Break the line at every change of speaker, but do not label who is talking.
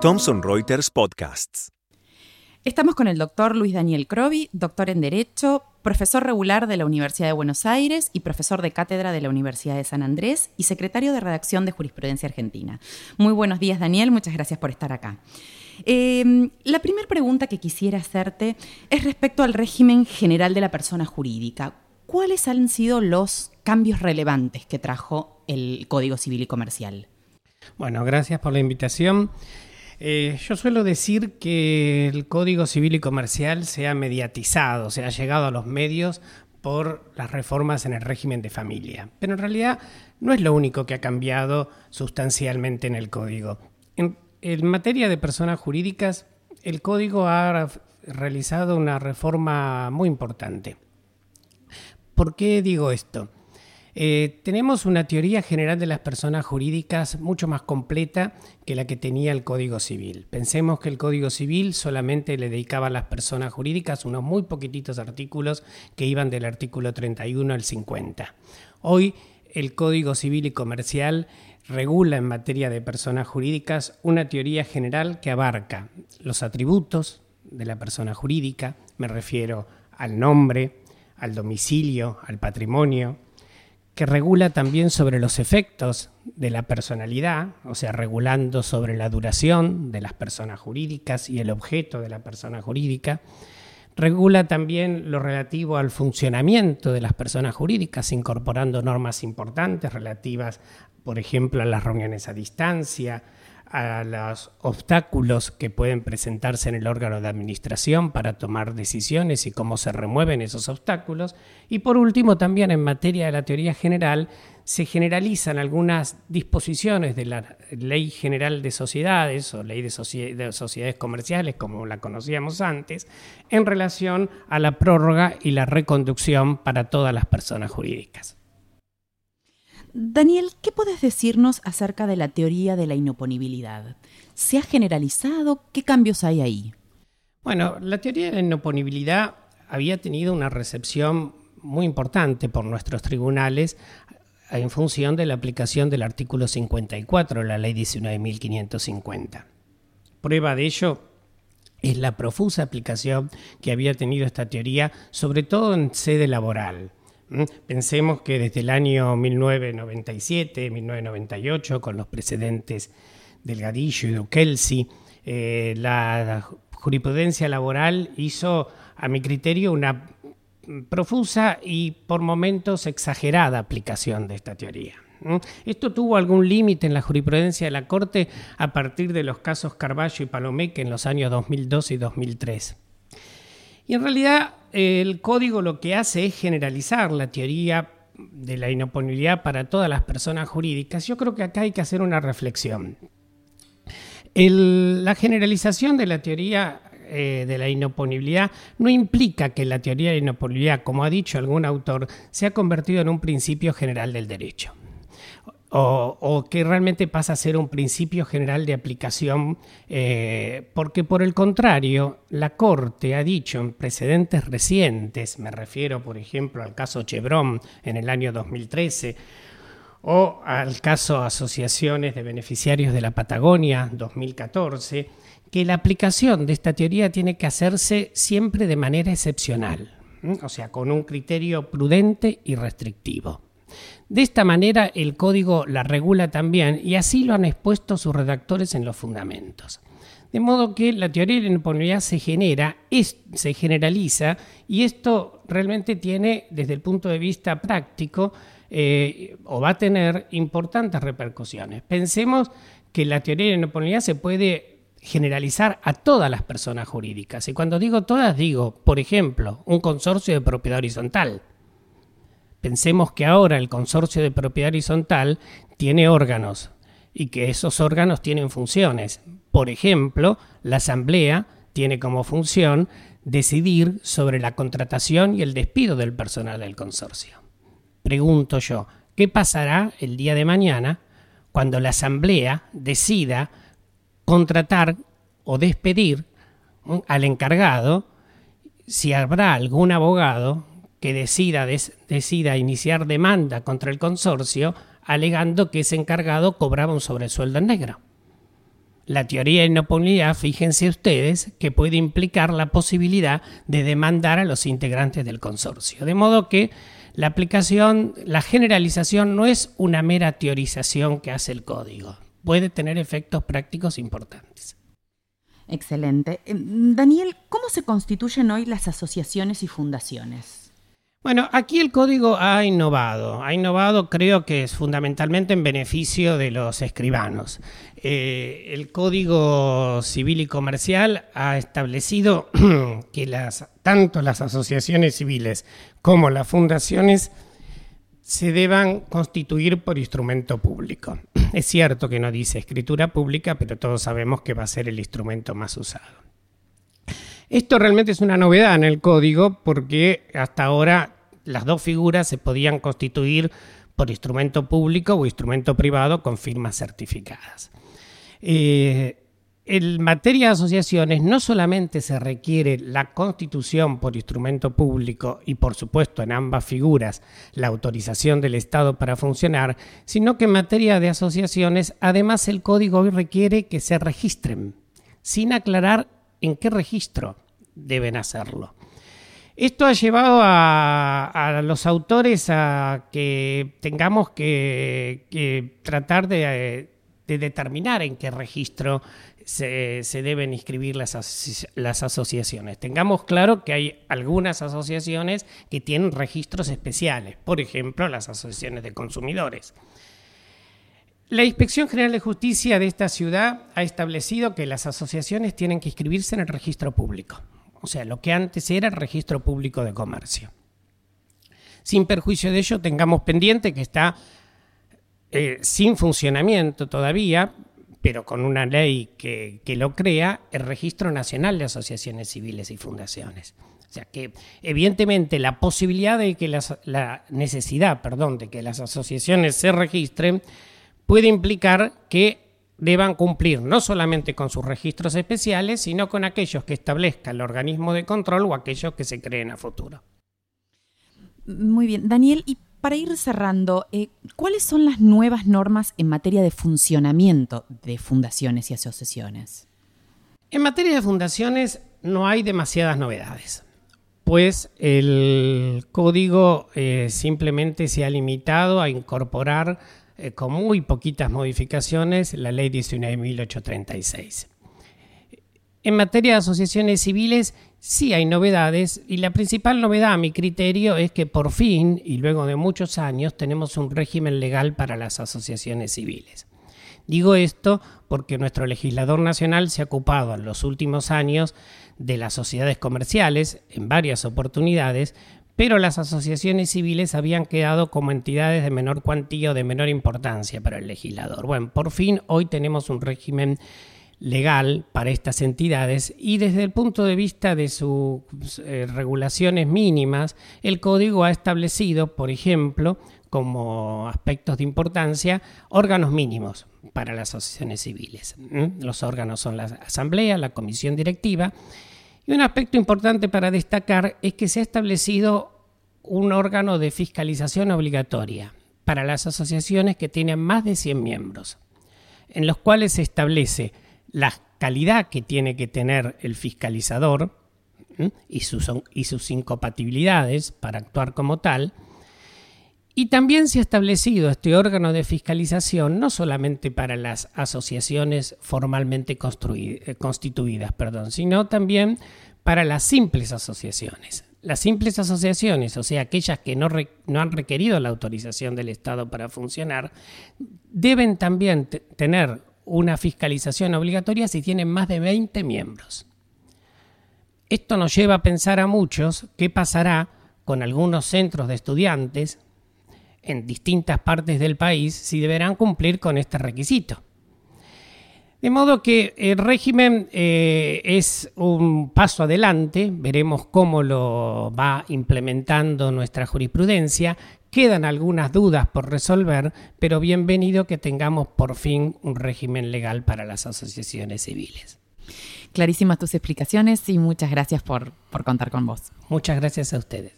Thomson Reuters Podcasts.
Estamos con el doctor Luis Daniel Crovi, doctor en Derecho, profesor regular de la Universidad de Buenos Aires y profesor de cátedra de la Universidad de San Andrés y secretario de redacción de Jurisprudencia Argentina. Muy buenos días, Daniel, muchas gracias por estar acá. Em, la primera pregunta que quisiera hacerte es respecto al régimen general de la persona jurídica. ¿Cuáles han sido los cambios relevantes que trajo el Código Civil y Comercial?
Bueno, gracias por la invitación. Eh, yo suelo decir que el Código Civil y Comercial se ha mediatizado, se ha llegado a los medios por las reformas en el régimen de familia. Pero en realidad no es lo único que ha cambiado sustancialmente en el Código. En, en materia de personas jurídicas, el Código ha realizado una reforma muy importante. ¿Por qué digo esto? Eh, tenemos una teoría general de las personas jurídicas mucho más completa que la que tenía el Código Civil. Pensemos que el Código Civil solamente le dedicaba a las personas jurídicas unos muy poquititos artículos que iban del artículo 31 al 50. Hoy el Código Civil y Comercial regula en materia de personas jurídicas una teoría general que abarca los atributos de la persona jurídica, me refiero al nombre, al domicilio, al patrimonio, que regula también sobre los efectos de la personalidad, o sea, regulando sobre la duración de las personas jurídicas y el objeto de la persona jurídica. Regula también lo relativo al funcionamiento de las personas jurídicas, incorporando normas importantes relativas, por ejemplo, a las reuniones a distancia, a los obstáculos que pueden presentarse en el órgano de administración para tomar decisiones y cómo se remueven esos obstáculos. Y por último, también en materia de la teoría general, se generalizan algunas disposiciones de la Ley General de Sociedades o Ley de, Sociedades Comerciales, como la conocíamos antes, en relación a la prórroga y la reconducción para todas las personas jurídicas.
Daniel, ¿qué puedes decirnos acerca de la teoría de la inoponibilidad? ¿Se ha generalizado? ¿Qué cambios hay ahí?
Bueno, la teoría de la inoponibilidad había tenido una recepción muy importante por nuestros tribunales en función de la aplicación del artículo 54 de la ley 19.550. Prueba de ello es la profusa aplicación que había tenido esta teoría, sobre todo en sede laboral. Pensemos que desde el año 1997, 1998, con los precedentes Delgadillo y Dukelsi, eh, la jurisprudencia laboral hizo, a mi criterio, una profusa y por momentos exagerada aplicación de esta teoría. Esto tuvo algún límite en la jurisprudencia de la Corte a partir de los casos Carballo y Palomeque en los años 2002 y 2003. Y en realidad el código lo que hace es generalizar la teoría de la inoponibilidad para todas las personas jurídicas. Yo creo que acá hay que hacer una reflexión. la generalización de la teoría eh, de la inoponibilidad no implica que la teoría de la inoponibilidad, como ha dicho algún autor, se ha convertido en un principio general del derecho o, que realmente pasa a ser un principio general de aplicación, eh, porque por el contrario, la Corte ha dicho en precedentes recientes, me refiero por ejemplo al caso Chevron en el año 2013, o al caso Asociaciones de Beneficiarios de la Patagonia 2014, que la aplicación de esta teoría tiene que hacerse siempre de manera excepcional, o sea, con un criterio prudente y restrictivo. De esta manera el código la regula también y así lo han expuesto sus redactores en los fundamentos. De modo que la teoría de la inoponibilidad se genera, se generaliza y esto realmente tiene desde el punto de vista práctico eh, o va a tener importantes repercusiones. Pensemos que la teoría de la inoponibilidad se puede generalizar a todas las personas jurídicas. Y cuando digo todas, digo, por ejemplo, un consorcio de propiedad horizontal. Pensemos que ahora el consorcio de propiedad horizontal tiene órganos y que esos órganos tienen funciones. Por ejemplo, la asamblea tiene como función decidir sobre la contratación y el despido del personal del consorcio. Pregunto yo, ¿qué pasará el día de mañana cuando la asamblea decida contratar o despedir al encargado si habrá algún abogado que decida, decida iniciar demanda contra el consorcio alegando que ese encargado cobraba un sobresueldo en negro. La teoría de inoportunidad, fíjense ustedes, que puede implicar la posibilidad de demandar a los integrantes del consorcio. De modo que la aplicación, la generalización no es una mera teorización que hace el código, puede tener efectos prácticos importantes.
Excelente. Em, Daniel, ¿cómo se constituyen hoy las asociaciones y fundaciones?
Bueno, aquí el código ha innovado. Ha innovado, creo que es fundamentalmente en beneficio de los escribanos. Eh, el código civil y comercial ha establecido que tanto las asociaciones civiles como las fundaciones se deban constituir por instrumento público. Es cierto que no dice escritura pública, pero todos sabemos que va a ser el instrumento más usado. Esto realmente es una novedad en el código porque hasta ahora las dos figuras se podían constituir por instrumento público o instrumento privado con firmas certificadas. Eh, en materia de asociaciones no solamente se requiere la constitución por instrumento público y por supuesto en ambas figuras la autorización del Estado para funcionar, sino que en materia de asociaciones además el código hoy requiere que se registren, sin aclarar en qué registro deben hacerlo. Esto ha llevado a, los autores a que tengamos que, tratar de, determinar en qué registro se, deben inscribir las, asociaciones. Tengamos claro que hay algunas asociaciones que tienen registros especiales, por ejemplo las asociaciones de consumidores. La Inspección General de Justicia de esta ciudad ha establecido que las asociaciones tienen que inscribirse en el registro público o sea, lo que antes era el registro público de comercio. Sin perjuicio de ello, tengamos pendiente que está eh, sin funcionamiento todavía, pero con una ley que, lo crea, el Registro Nacional de Asociaciones Civiles y Fundaciones. O sea que, evidentemente, la posibilidad de que la necesidad, perdón, de que las asociaciones se registren puede implicar que deban cumplir no solamente con sus registros especiales, sino con aquellos que establezca el organismo de control o aquellos que se creen a futuro.
Muy bien, Daniel, y para ir cerrando, eh, ¿cuáles son las nuevas normas en materia de funcionamiento de fundaciones y asociaciones?
En materia de fundaciones no hay demasiadas novedades, pues el código eh, simplemente se ha limitado a incorporar eh, con muy poquitas modificaciones, la ley 19.836. En materia de asociaciones civiles sí hay novedades y la principal novedad a mi criterio es que por fin y luego de muchos años tenemos un régimen legal para las asociaciones civiles. Digo esto porque nuestro legislador nacional se ha ocupado en los últimos años de las sociedades comerciales en varias oportunidades, pero las asociaciones civiles habían quedado como entidades de menor cuantía o de menor importancia para el legislador. Bueno, por fin hoy tenemos un régimen legal para estas entidades y desde el punto de vista de sus eh, regulaciones mínimas, el código ha establecido, por ejemplo, como aspectos de importancia, órganos mínimos para las asociaciones civiles. Los órganos son la asamblea, la comisión directiva y un aspecto importante para destacar es que se ha establecido un órgano de fiscalización obligatoria para las asociaciones que tienen más de 100 miembros, en los cuales se establece la calidad que tiene que tener el fiscalizador y sus, y sus incompatibilidades para actuar como tal, y también se ha establecido este órgano de fiscalización no solamente para las asociaciones formalmente eh, constituidas, perdón, sino también para las simples asociaciones. Las simples asociaciones, o sea, aquellas que no, no han requerido la autorización del Estado para funcionar, deben también tener una fiscalización obligatoria si tienen más de 20 miembros. Esto nos lleva a pensar a muchos qué pasará con algunos centros de estudiantes en distintas partes del país si deberán cumplir con este requisito. De modo que el régimen eh, es un paso adelante, veremos cómo lo va implementando nuestra jurisprudencia. Quedan algunas dudas por resolver, pero bienvenido que tengamos por fin un régimen legal para las asociaciones civiles.
Clarísimas tus explicaciones y muchas gracias por, por contar con vos.
Muchas gracias a ustedes.